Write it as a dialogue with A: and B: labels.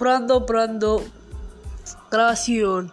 A: Prando, prando. Grabación.